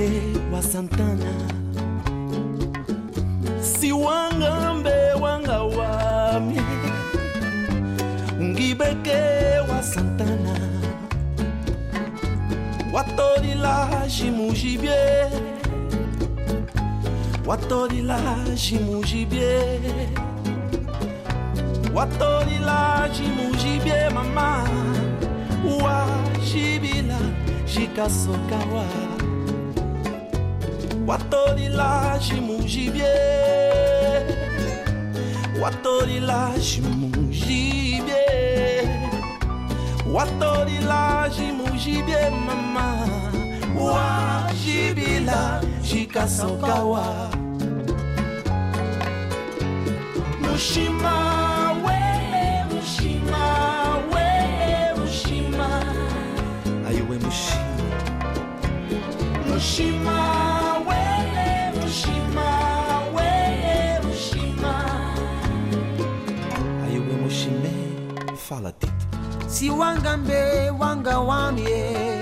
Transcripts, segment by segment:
Mangueira, Santana. Siwangambe wangawami Ngibeke wa Santana. Watorila Jimujibie Watorila Jimujibie Watorila Jimujibie mama. Uajibila Jikasokawa watorila jimujibie watorila jimujibie watorila jimujibie mama. Wajibila jikasokawa mushima faire la. Si Wangambe, Wangawamie,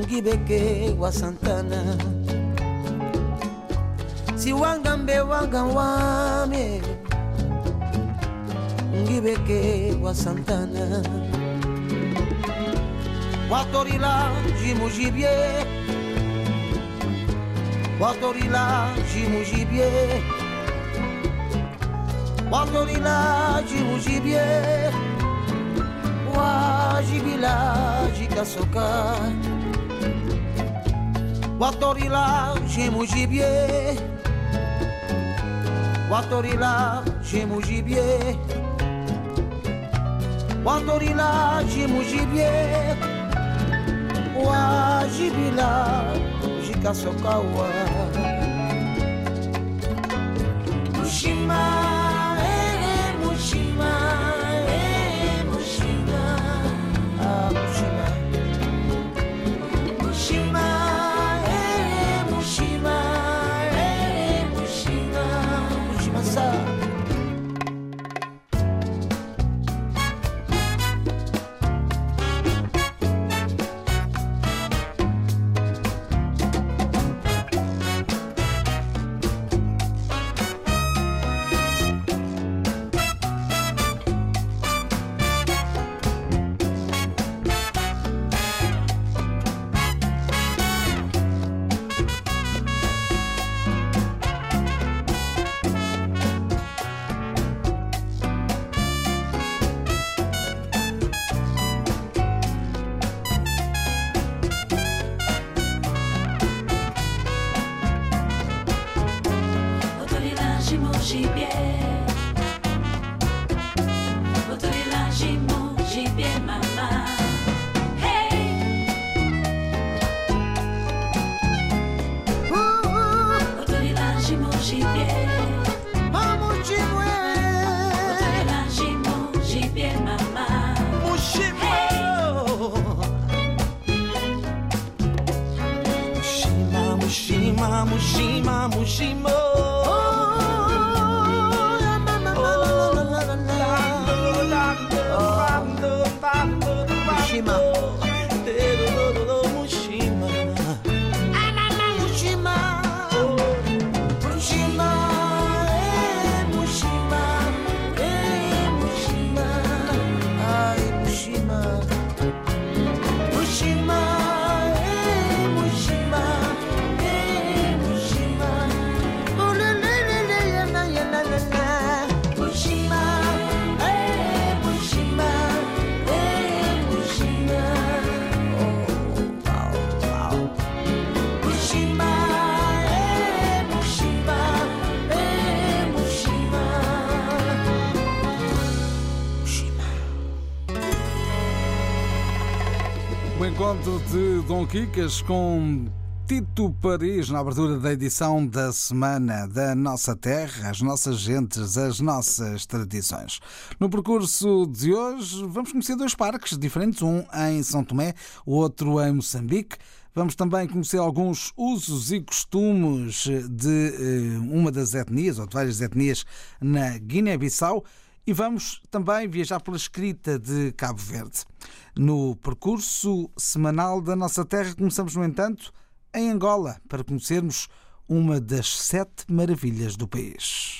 Ngibeke, Wasantana. Si Wangambe, Wangawamie, Ngibeke, Wasantana. Watorila, Jimujibie, Watorila, Jimujibie. Watorila jimujibie wajibila jikasoka watorila jimujibie watorila jimujibie watorila jimujibie wajibila jikasokawa mushima mushima mushima Mushima. O encontro de Dom Quicas com Tito Paris na abertura da edição da Semana da Nossa Terra, as nossas gentes, as nossas tradições. No percurso de hoje, vamos conhecer dois parques diferentes, um em São Tomé, o outro em Moçambique. Vamos também conhecer alguns usos e costumes de eh, uma das etnias, ou de várias etnias, na Guiné-Bissau. E vamos também viajar pela escrita de Cabo Verde. No percurso semanal da nossa terra, começamos, no entanto, em Angola, para conhecermos uma das sete maravilhas do país.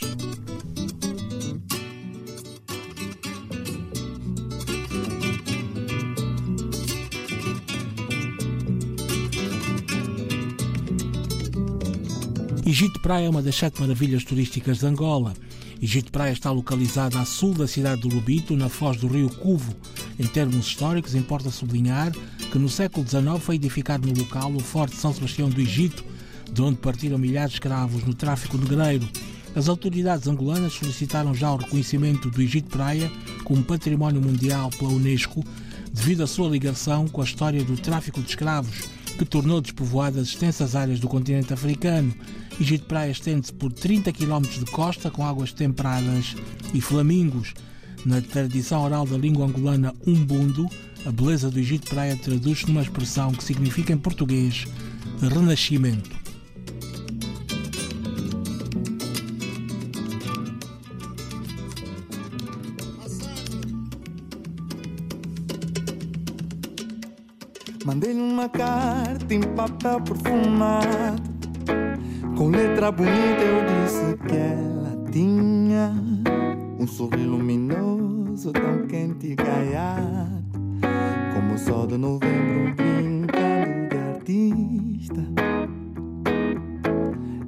Egito Praia é uma das sete maravilhas turísticas de Angola. Egito Praia está localizada a sul da cidade do Lubito, na foz do rio Cuvo. Em termos históricos, importa sublinhar que no século XIX foi edificado no local o Forte São Sebastião do Egito, de onde partiram milhares de escravos no tráfico negreiro. As autoridades angolanas solicitaram já o reconhecimento do Egito Praia como património mundial pela Unesco, devido à sua ligação com a história do tráfico de escravos, que tornou despovoadas extensas áreas do continente africano. Egito Praia estende-se por 30 km de costa com águas temperadas e flamingos. Na tradição oral da língua angolana umbundo, a beleza do Egito Praia traduz-se numa expressão que significa em português renascimento. Mandei-lhe uma carta em papel perfumado. Com letra bonita eu disse que ela tinha um sorriso luminoso, tão quente e gaiado. Como o sol de novembro brincando de artista.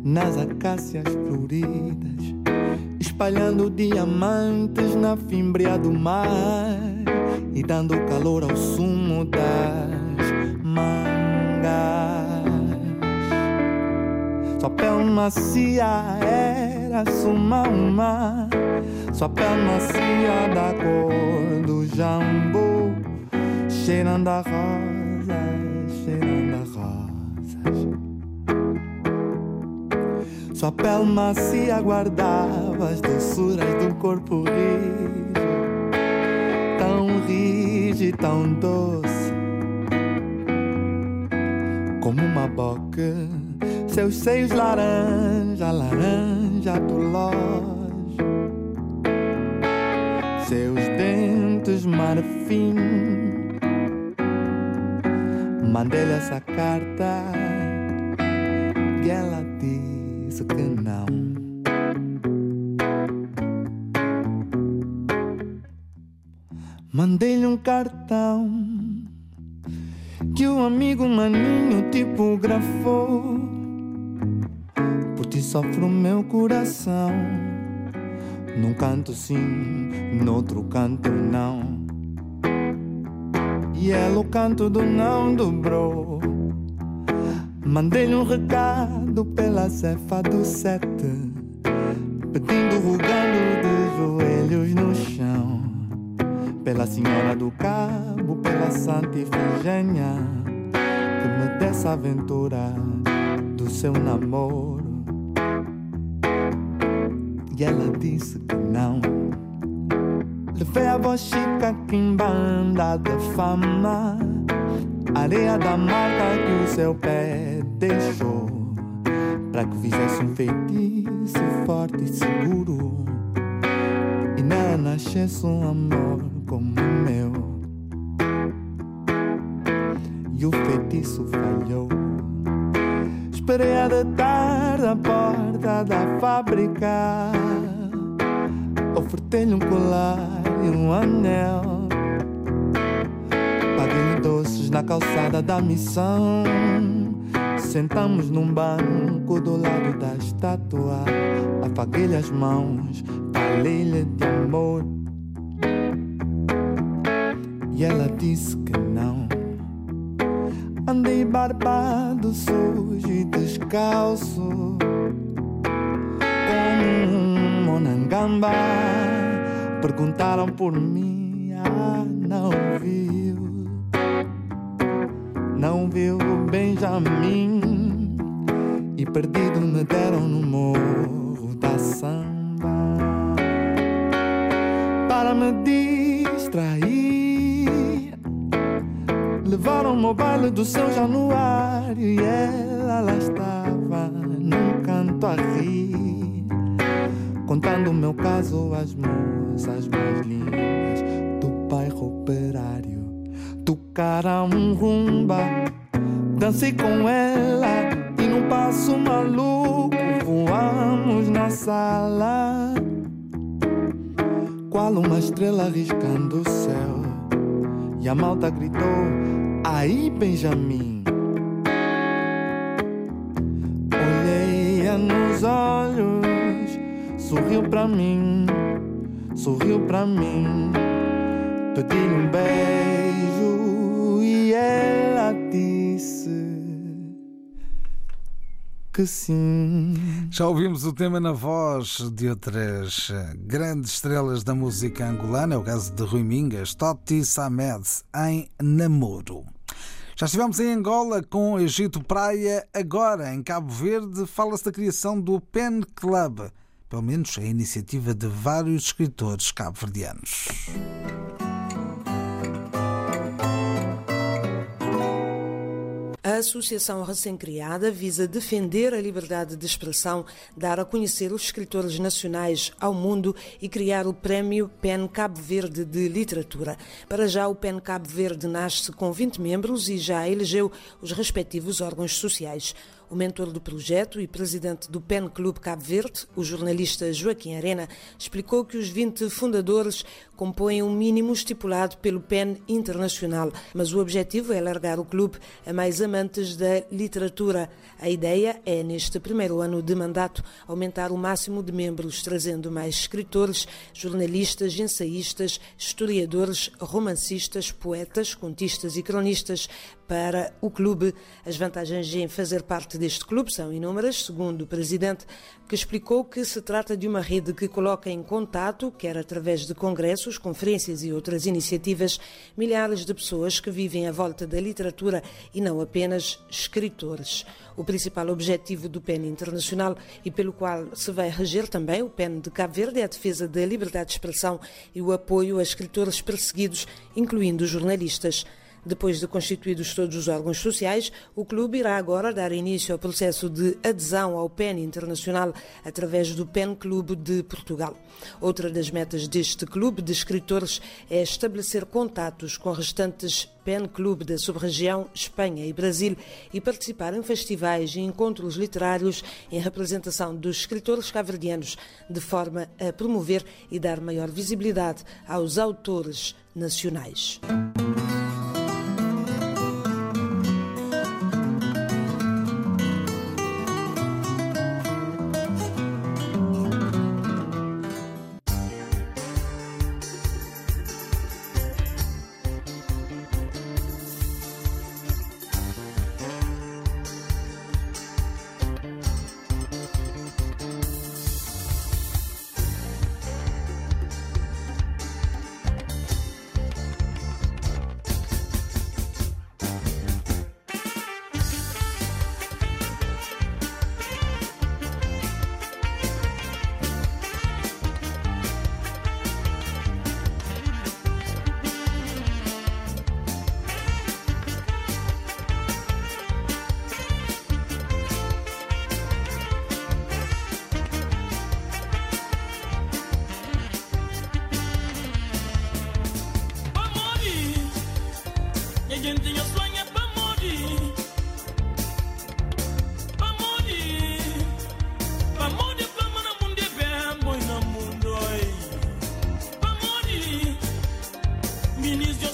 Nas acácias floridas, espalhando diamantes na fimbria do mar e dando calor ao sumo das macia era suma uma, sua pele macia da cor do jambu, cheirando a rosas, cheirando a rosas. Sua pele macia guardava as doçuras do corpo rijo, tão rijo e tão doce, como uma boca. Seus seios laranja, laranja do lojo, seus dentes marfim. Mandei-lhe essa carta e ela disse que não. Mandei-lhe um cartão que o amigo maninho tipografou. Sofre o meu coração. Num canto sim, noutro canto não. E ela o canto do não dobrou. Mandei-lhe um recado pela cefa do sete, pedindo, rogando de joelhos no chão. Pela Senhora do Cabo, pela Santa Ifigênia, que me desse a aventura do seu namoro. E ela disse que não. Levei a voz chica que em banda de fama. Areia da marca que o seu pé deixou. Para que fizesse um feitiço forte e seguro. E nela nascesse um amor como o meu. E o feitiço falhou Esperei a de tarde à porta da fábrica Ofertei-lhe um colar e um anel. Paguei-lhe doces na calçada da missão. Sentamos num banco do lado da estátua Afaguei-lhe as mãos, falei-lhe de amor. E ela disse que barbado, sujo e descalço Como um monangamba. Perguntaram por mim, ah, não viu Não viu Benjamin? E perdido me deram no morro da samba. Para me distrair Levaram-me ao baile do São Januário E ela lá estava num canto a rir Contando o meu caso às moças mais lindas do bairro operário. Tocaram um rumba, dancei com ela e num passo maluco voamos na sala. Qual uma estrela riscando o céu. E a malta gritou: Aí, Benjamin. Olhei-a nos olhos, sorriu pra mim, sorriu pra mim. Pedi-lhe um beijo que sim. Já ouvimos o tema na voz de outras grandes estrelas da música angolana, é o caso de Rui Mingas, Totti Samed, em Namoro. Já estivemos em Angola com Egito Praia, agora em Cabo Verde fala-se da criação do Pen Club, pelo menos a iniciativa de vários escritores cabo-verdianos. A associação recém-criada visa defender a liberdade de expressão, dar a conhecer os escritores nacionais ao mundo e criar o Prémio PEN Cabo Verde de Literatura. Para já, o PEN Cabo Verde nasce com 20 membros e já elegeu os respectivos órgãos sociais. O mentor do projeto e presidente do PEN Clube Cabo Verde, o jornalista Joaquim Arena, explicou que os 20 fundadores compõem um mínimo estipulado pelo PEN Internacional, mas o objetivo é alargar o clube a mais amantes da literatura. A ideia é, neste primeiro ano de mandato, aumentar o máximo de membros, trazendo mais escritores, jornalistas, ensaístas, historiadores, romancistas, poetas, contistas e cronistas para o clube. As vantagens em fazer parte deste clube são inúmeras, segundo o presidente, que explicou que se trata de uma rede que coloca em contato, quer através de congressos, conferências e outras iniciativas, milhares de pessoas que vivem à volta da literatura e não apenas escritores. O principal objetivo do PEN Internacional e pelo qual se vai reger também o PEN de Cabo Verde é a defesa da liberdade de expressão e o apoio a escritores perseguidos, incluindo jornalistas. Depois de constituídos todos os órgãos sociais, o clube irá agora dar início ao processo de adesão ao PEN Internacional através do PEN Clube de Portugal. Outra das metas deste clube de escritores é estabelecer contatos com restantes PEN Clube da sub-região Espanha e Brasil e participar em festivais e encontros literários em representação dos escritores caverdianos, de forma a promover e dar maior visibilidade aos autores nacionais. the your.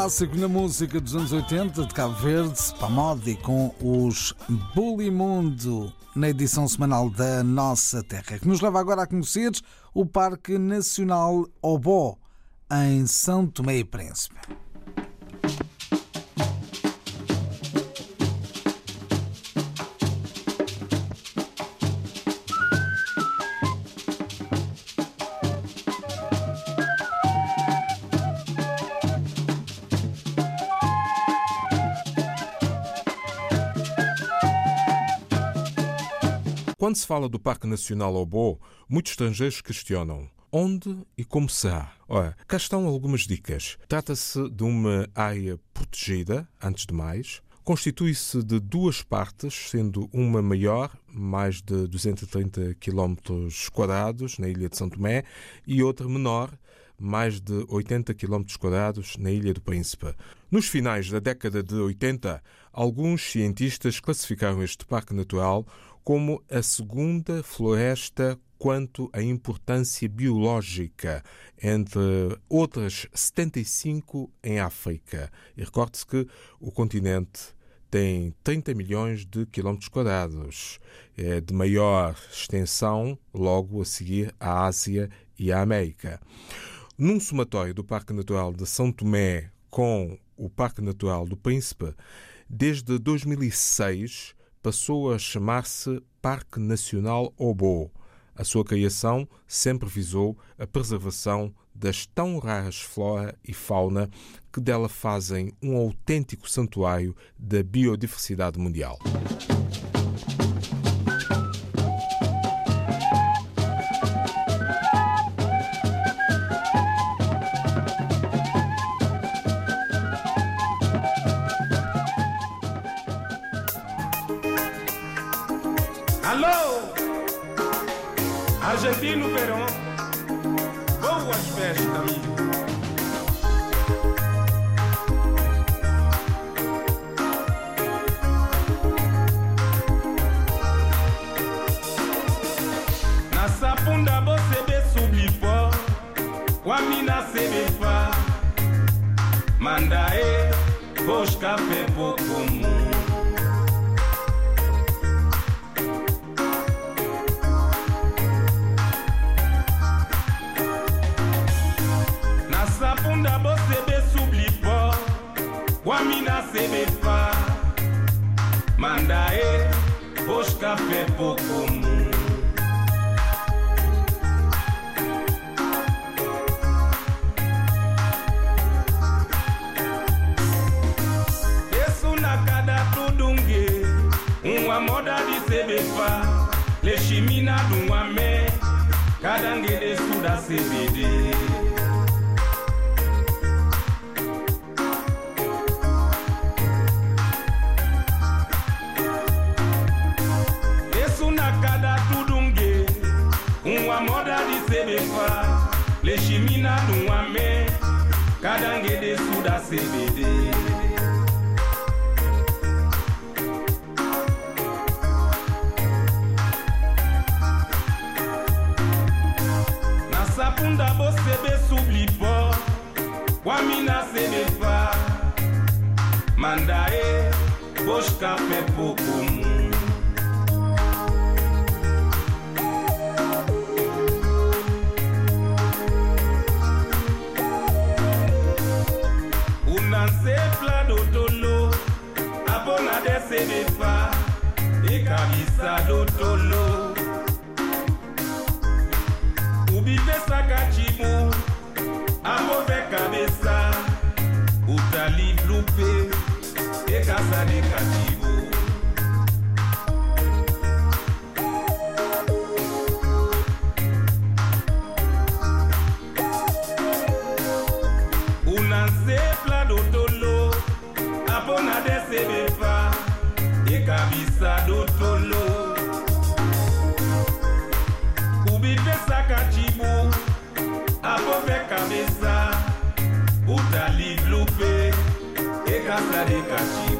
Clássico na música dos anos 80 de Cabo Verde, Pamodi, com os Bulimundo, na edição semanal da Nossa Terra, que nos leva agora a conhecer o Parque Nacional Obó, em São Tomé e Príncipe. Quando se fala do Parque Nacional Obo, muitos estrangeiros questionam onde e como será. Ora, cá estão algumas dicas. Trata-se de uma área protegida, antes de mais. Constitui-se de duas partes, sendo uma maior, mais de 230 km quadrados, na ilha de São Tomé, e outra menor, mais de 80 km quadrados, na Ilha do Príncipe. Nos finais da década de 80, alguns cientistas classificaram este parque natural como a segunda floresta quanto à importância biológica, entre outras 75 em África. E recorde-se que o continente tem 30 milhões de quilómetros quadrados, é de maior extensão, logo a seguir à Ásia e à América. Num somatório do Parque Natural de São Tomé com o Parque Natural do Príncipe, desde 2006 passou a chamar-se Parque Nacional Obo. A sua criação sempre visou a preservação das tão raras flora e fauna que dela fazem um autêntico santuário da biodiversidade mundial. TV. Blupe ekasaleka chimu unansepla ekasaleka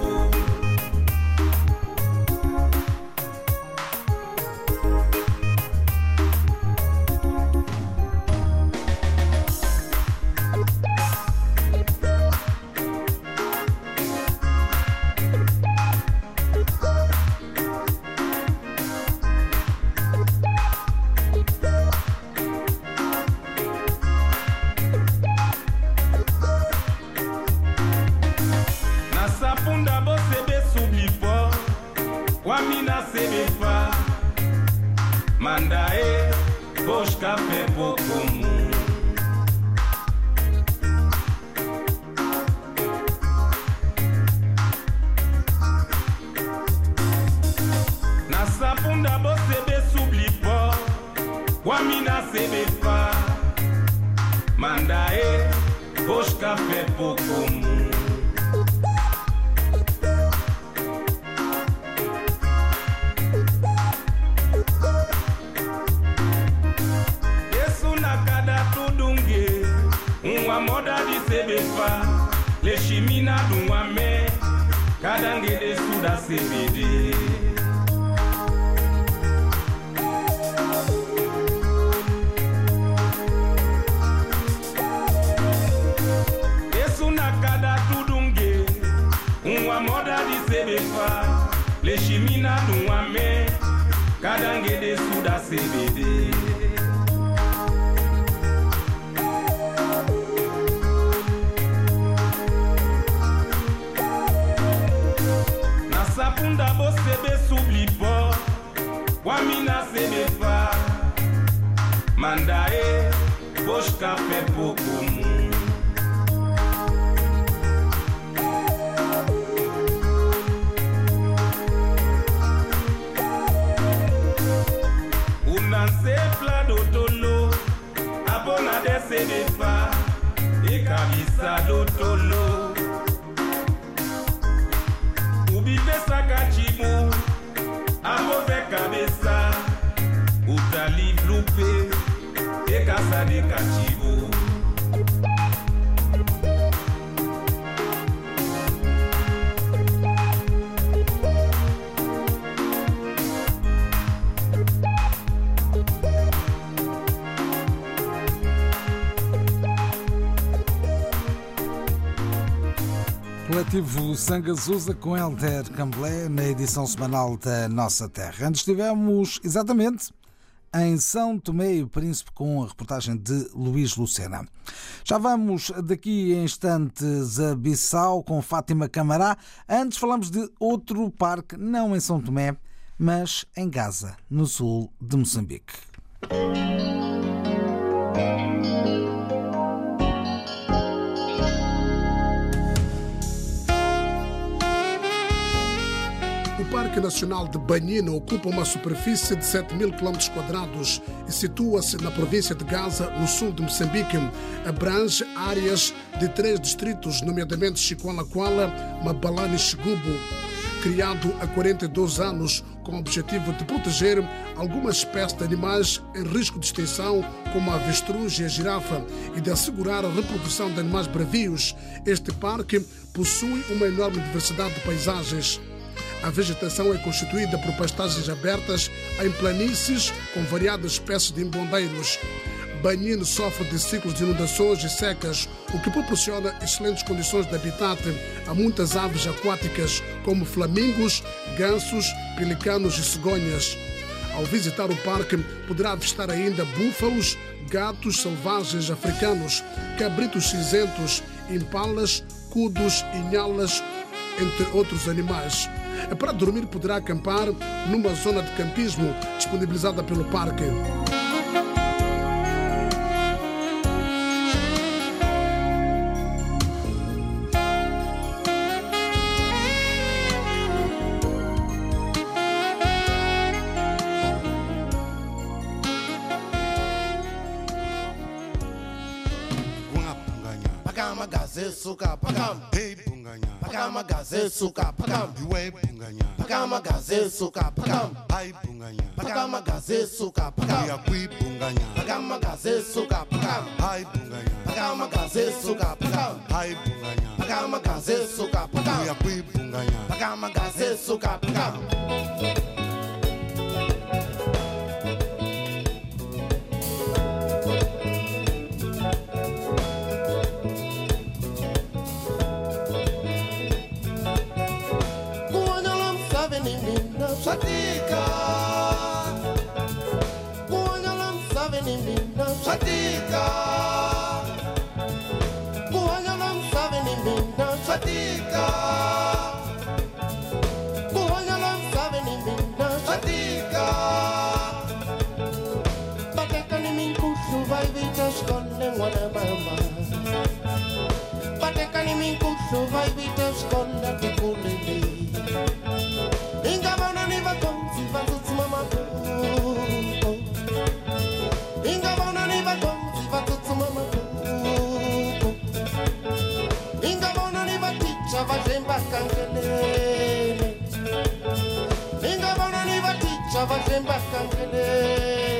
mina sebefa. Manda e boshka pe pokomu. Yesu nakada tudunge unwa moda disebefa leshimina dunwa me kadange desuda sebede. féminine. Na sapunda bosebe soubli po, wamina sebefa, mandae, boshka pepo abola lotolo. Abola desedefa ekanisa lotolo. Ubipesaka cimu aboveka besa utali lupe. Ekasa deka cimu Coletivo Sangazusa com Helder Camblé na edição semanal da Nossa Terra. Antes estivemos exatamente em São Tomé e Príncipe com a reportagem de Luís Lucena. Já vamos daqui em instantes a Bissau com Fátima Camará. Antes falamos de outro parque, não em São Tomé, mas em Gaza, no sul de Moçambique. Parque Nacional de Banhina ocupa uma superfície de 7 mil km quadrados e situa-se na província de Gaza, no sul de Moçambique. Abrange áreas de três distritos, nomeadamente Chiqualaquala, Mabalane e Xigubo. Criado há 42 anos com o objetivo de proteger algumas espécies de animais em risco de extinção, como a avestruz e a girafa, e de assegurar a reprodução de animais bravios, este parque possui uma enorme diversidade de paisagens. A vegetação é constituída por pastagens abertas em planícies com variadas espécies de embondeiros. Banhino sofre de ciclos de inundações e secas, o que proporciona excelentes condições de habitat a muitas aves aquáticas, como flamingos, gansos, pelicanos e cegonhas. Ao visitar o parque, poderá avistar ainda búfalos, gatos selvagens africanos, cabritos cinzentos, impalas, cudos e nhalas, entre outros animais. Para dormir, poderá acampar numa zona de campismo disponibilizada pelo parque. Gaze suka pakam. Iwe bunganya. Pakama gaze suka pakam. Hai bunganya. Pakama gaze suka pakam. Ya kui bunganya. Pakama gaze suka pakam. Hai bunganya. Pakama gaze suka pakam. Hai bunganya. Pakama gaze suka pakam. Ya kui bunganya. Pakama gaze suka pakam. fatigue. Nova Zemba Kangele.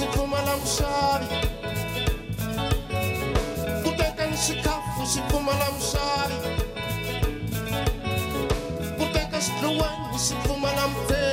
sikuma mshari. Kuteka nshikafu sikuma la mshari. Kuteka shitluwani sikuma la mtera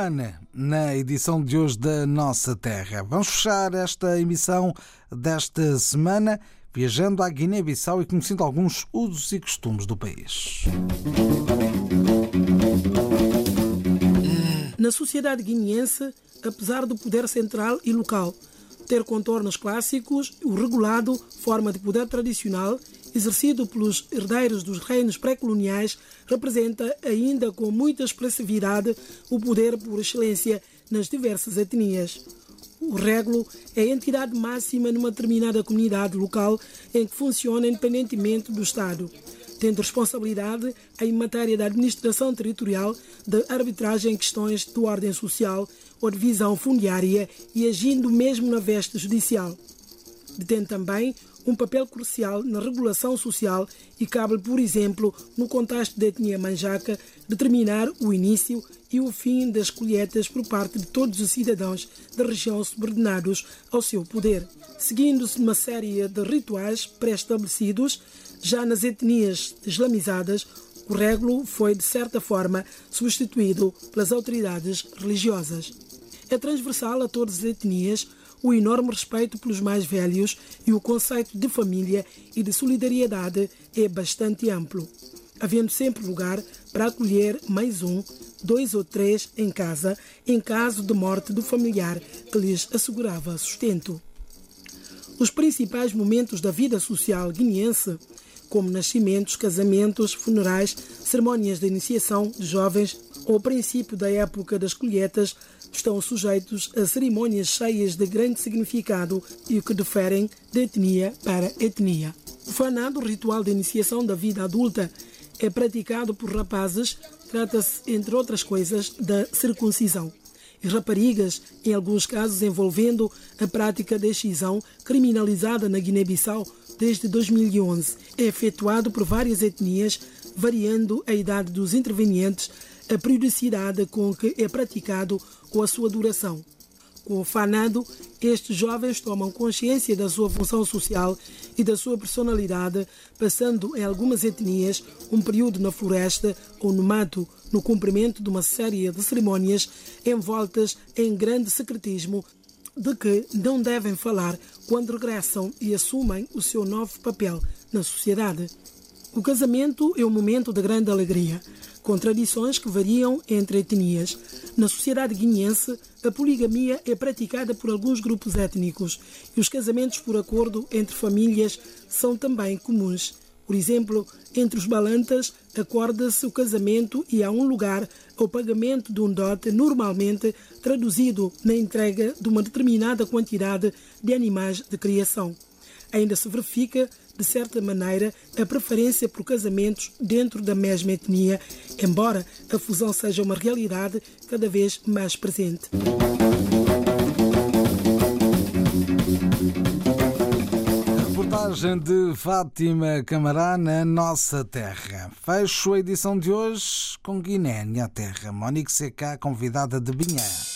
Guruana, na edição de hoje da Nossa Terra. Vamos fechar esta emissão desta semana viajando à Guiné-Bissau e conhecendo alguns usos e costumes do país. Na sociedade guineense, apesar do poder central e local ter contornos clássicos, o regulado, forma de poder tradicional, exercido pelos herdeiros dos reinos pré-coloniais, representa ainda com muita expressividade o poder por excelência nas diversas etnias. O régulo é a entidade máxima numa determinada comunidade local em que funciona independentemente do Estado, tendo responsabilidade em matéria da administração territorial, de arbitragem em questões de ordem social ou de visão fundiária e agindo mesmo na veste judicial. Detém também um papel crucial na regulação social e cabe, por exemplo, no contexto da etnia manjaca, determinar o início e o fim das colheitas por parte de todos os cidadãos da região subordinados ao seu poder, seguindo-se uma série de rituais pré-estabelecidos. Já nas etnias islamizadas, o régulo foi, de certa forma, substituído pelas autoridades religiosas. É transversal a todas as etnias o enorme respeito pelos mais velhos e o conceito de família e de solidariedade é bastante amplo, havendo sempre lugar para acolher mais um, dois ou três em casa, em caso de morte do familiar que lhes assegurava sustento. Os principais momentos da vida social guineense como nascimentos, casamentos, funerais, cerimônias de iniciação de jovens ou princípio da época das colheitas, estão sujeitos a cerimônias cheias de grande significado e o que diferem de etnia para etnia. O fanado, ritual de iniciação da vida adulta, é praticado por rapazes, trata-se, entre outras coisas, da circuncisão. E raparigas, em alguns casos envolvendo a prática da excisão, criminalizada na Guiné-Bissau desde 2011, é efetuado por várias etnias, variando a idade dos intervenientes, a periodicidade com que é praticado ou a sua duração. Com o fanado, estes jovens tomam consciência da sua função social e da sua personalidade, passando em algumas etnias um período na floresta ou no mato, no cumprimento de uma série de cerimônias envoltas em grande secretismo de que não devem falar quando regressam e assumem o seu novo papel na sociedade. O casamento é um momento de grande alegria, com tradições que variam entre etnias. Na sociedade guineense, a poligamia é praticada por alguns grupos étnicos e os casamentos por acordo entre famílias são também comuns. Por exemplo, entre os balantas, acorda-se o casamento e há um lugar ao pagamento de um dote, normalmente traduzido na entrega de uma determinada quantidade de animais de criação. Ainda se verifica, de certa maneira, a preferência por casamentos dentro da mesma etnia, embora a fusão seja uma realidade cada vez mais presente. Reportagem de Fátima Camará na nossa terra. Fecho a edição de hoje com Guiné, minha terra. Monique CK, convidada de Binhã.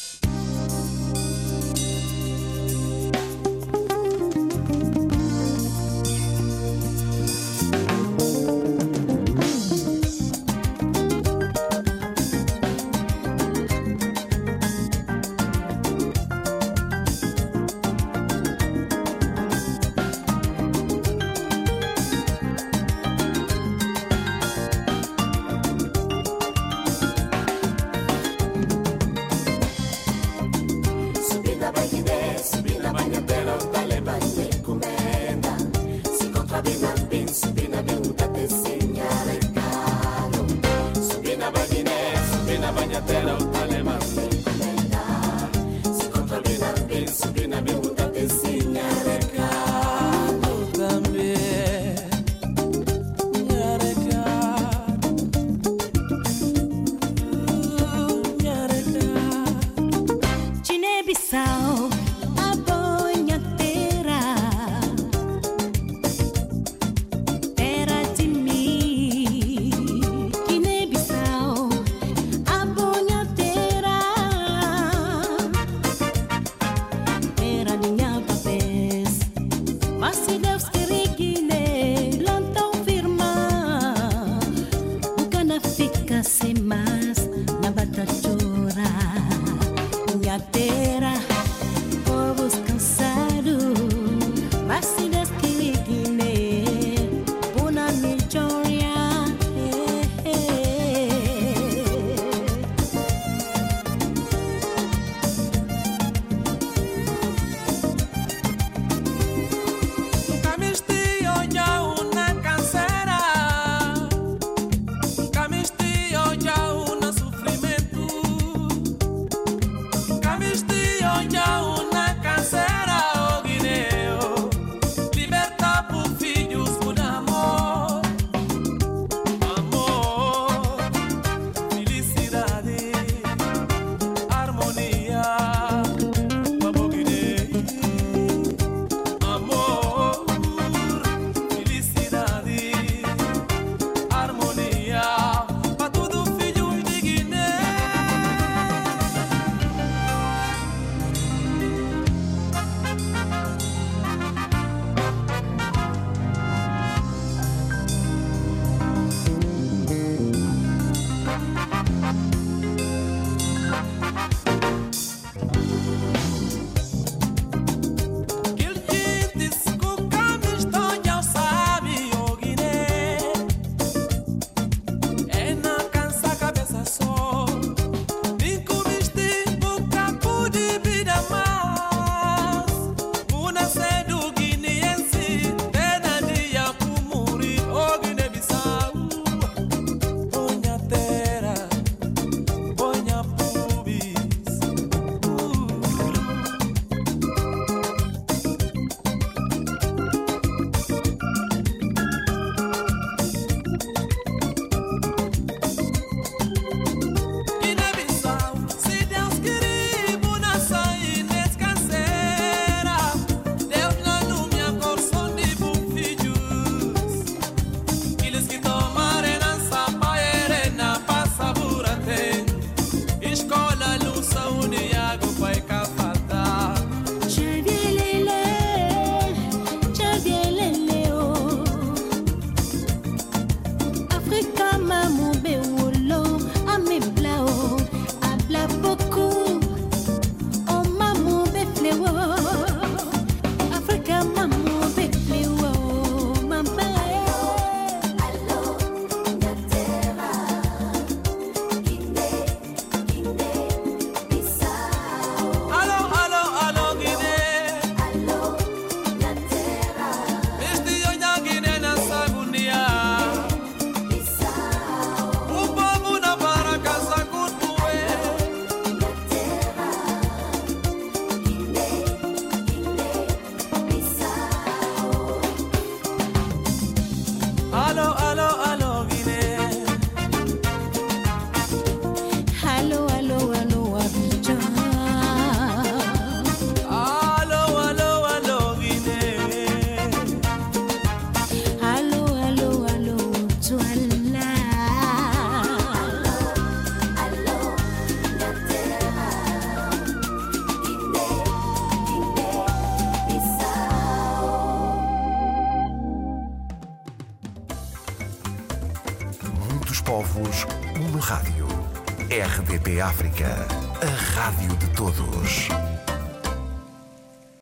A rádio de todos.